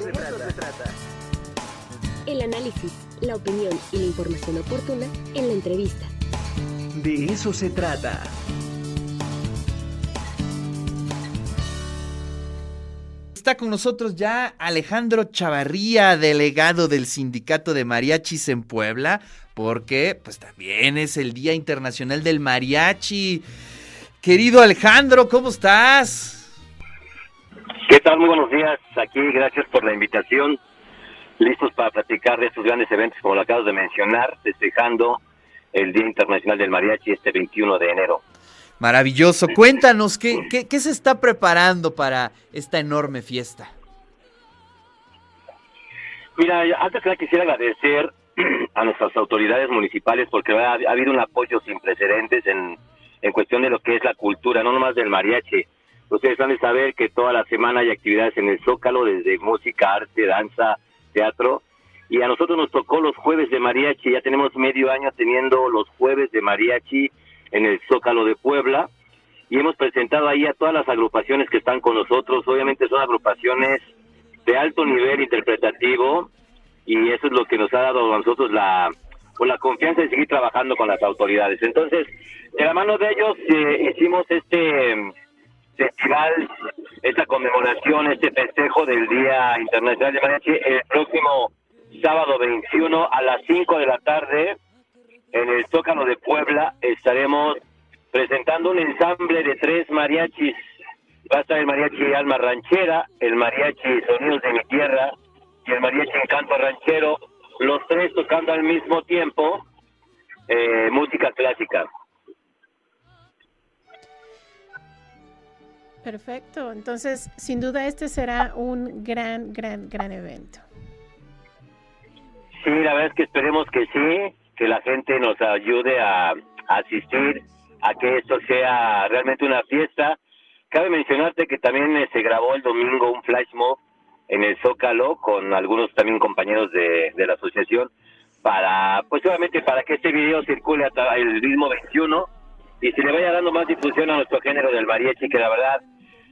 se trata. El análisis, la opinión y la información oportuna en la entrevista. De eso se trata. Está con nosotros ya Alejandro Chavarría, delegado del Sindicato de Mariachis en Puebla, porque pues también es el Día Internacional del Mariachi. Querido Alejandro, ¿cómo estás? ¿Qué tal? Muy buenos días. Aquí, gracias por la invitación. Listos para platicar de estos grandes eventos, como lo acabas de mencionar, festejando el Día Internacional del Mariachi este 21 de enero. Maravilloso. Cuéntanos, ¿qué, qué, qué se está preparando para esta enorme fiesta? Mira, antes que nada quisiera agradecer a nuestras autoridades municipales porque ha, ha habido un apoyo sin precedentes en, en cuestión de lo que es la cultura, no nomás del mariachi. Ustedes han de saber que toda la semana hay actividades en el Zócalo, desde música, arte, danza, teatro. Y a nosotros nos tocó los jueves de mariachi. Ya tenemos medio año teniendo los jueves de mariachi en el Zócalo de Puebla. Y hemos presentado ahí a todas las agrupaciones que están con nosotros. Obviamente son agrupaciones de alto nivel interpretativo. Y eso es lo que nos ha dado a nosotros la, pues, la confianza de seguir trabajando con las autoridades. Entonces, de la mano de ellos eh, hicimos este festival, esta conmemoración, este festejo del Día Internacional de Mariachi el próximo sábado 21 a las 5 de la tarde en el Zócalo de Puebla estaremos presentando un ensamble de tres mariachis. Va a estar el mariachi Alma Ranchera, el mariachi Sonidos de mi Tierra y el mariachi Encanto Ranchero, los tres tocando al mismo tiempo eh, música clásica. Perfecto. Entonces, sin duda este será un gran, gran, gran evento. Sí, la verdad es que esperemos que sí, que la gente nos ayude a, asistir, a que esto sea realmente una fiesta. Cabe mencionarte que también eh, se grabó el domingo un flash mob en el Zócalo con algunos también compañeros de, de la asociación para, pues obviamente para que este video circule hasta el mismo 21 y se le vaya dando más difusión a nuestro género del mariachi, que la verdad,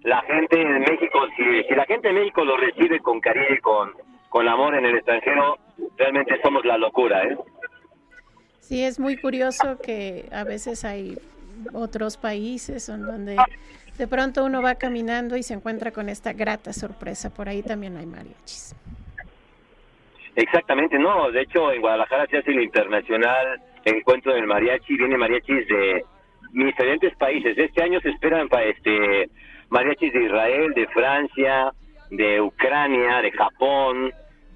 la gente en México, si, si la gente en México lo recibe con cariño y con, con amor en el extranjero, realmente somos la locura, ¿eh? Sí, es muy curioso que a veces hay otros países en donde de pronto uno va caminando y se encuentra con esta grata sorpresa. Por ahí también hay mariachis. Exactamente, no, de hecho en Guadalajara se hace el internacional encuentro del mariachi, viene mariachis de diferentes países. Este año se esperan pa- este mariachis de Israel, de Francia, de Ucrania, de Japón,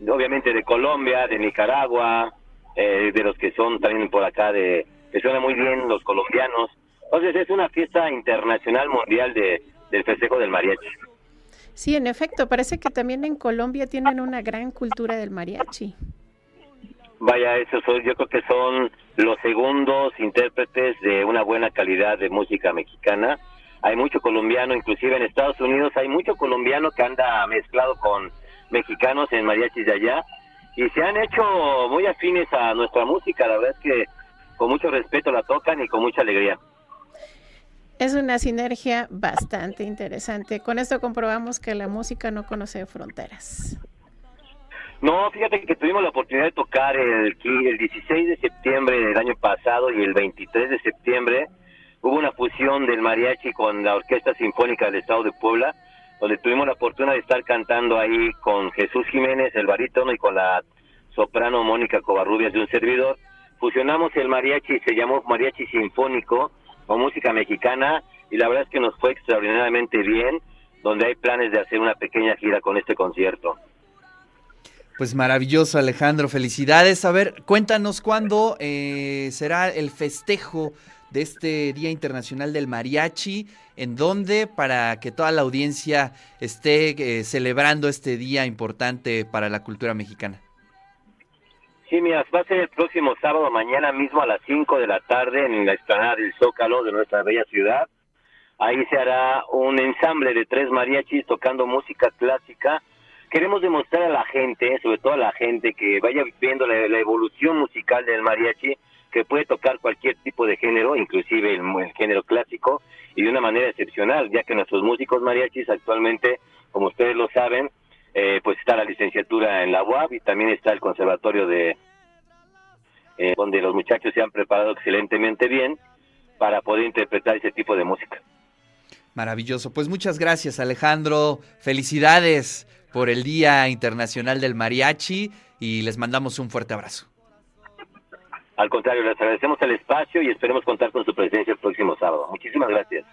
obviamente de Colombia, de Nicaragua, eh, de los que son también por acá de que suena muy bien los colombianos. Entonces es una fiesta internacional mundial de del festejo del mariachi. Sí, en efecto, parece que también en Colombia tienen una gran cultura del mariachi. Vaya, esos son, yo creo que son los segundos intérpretes de una buena calidad de música mexicana. Hay mucho colombiano, inclusive en Estados Unidos hay mucho colombiano que anda mezclado con mexicanos en mariachis de allá y se han hecho muy afines a nuestra música. La verdad es que con mucho respeto la tocan y con mucha alegría. Es una sinergia bastante interesante. Con esto comprobamos que la música no conoce fronteras. No, fíjate que tuvimos la oportunidad de tocar el, el 16 de septiembre del año pasado y el 23 de septiembre hubo una fusión del mariachi con la Orquesta Sinfónica del Estado de Puebla, donde tuvimos la oportunidad de estar cantando ahí con Jesús Jiménez, el barítono, y con la soprano Mónica Covarrubias de un servidor. Fusionamos el mariachi, se llamó Mariachi Sinfónico o música mexicana, y la verdad es que nos fue extraordinariamente bien, donde hay planes de hacer una pequeña gira con este concierto. Pues maravilloso, Alejandro. Felicidades. A ver, cuéntanos cuándo eh, será el festejo de este Día Internacional del Mariachi, en dónde, para que toda la audiencia esté eh, celebrando este día importante para la cultura mexicana. Sí, mira, va a ser el próximo sábado, mañana mismo a las 5 de la tarde en la explanada del Zócalo de nuestra bella ciudad. Ahí se hará un ensamble de tres mariachis tocando música clásica. Queremos demostrar a la gente, sobre todo a la gente que vaya viendo la, la evolución musical del mariachi, que puede tocar cualquier tipo de género, inclusive el, género clásico, y de una manera excepcional, ya que nuestros músicos mariachis actualmente, como ustedes lo saben, eh, pues está la licenciatura en la UAB y también está el conservatorio de eh, donde los muchachos se han preparado excelentemente bien para poder interpretar ese tipo de música. Maravilloso. Pues muchas gracias, Alejandro. Felicidades por el Día Internacional del Mariachi y les mandamos un fuerte abrazo. Al contrario, les agradecemos el espacio y esperemos contar con su presencia el próximo sábado. Muchísimas gracias.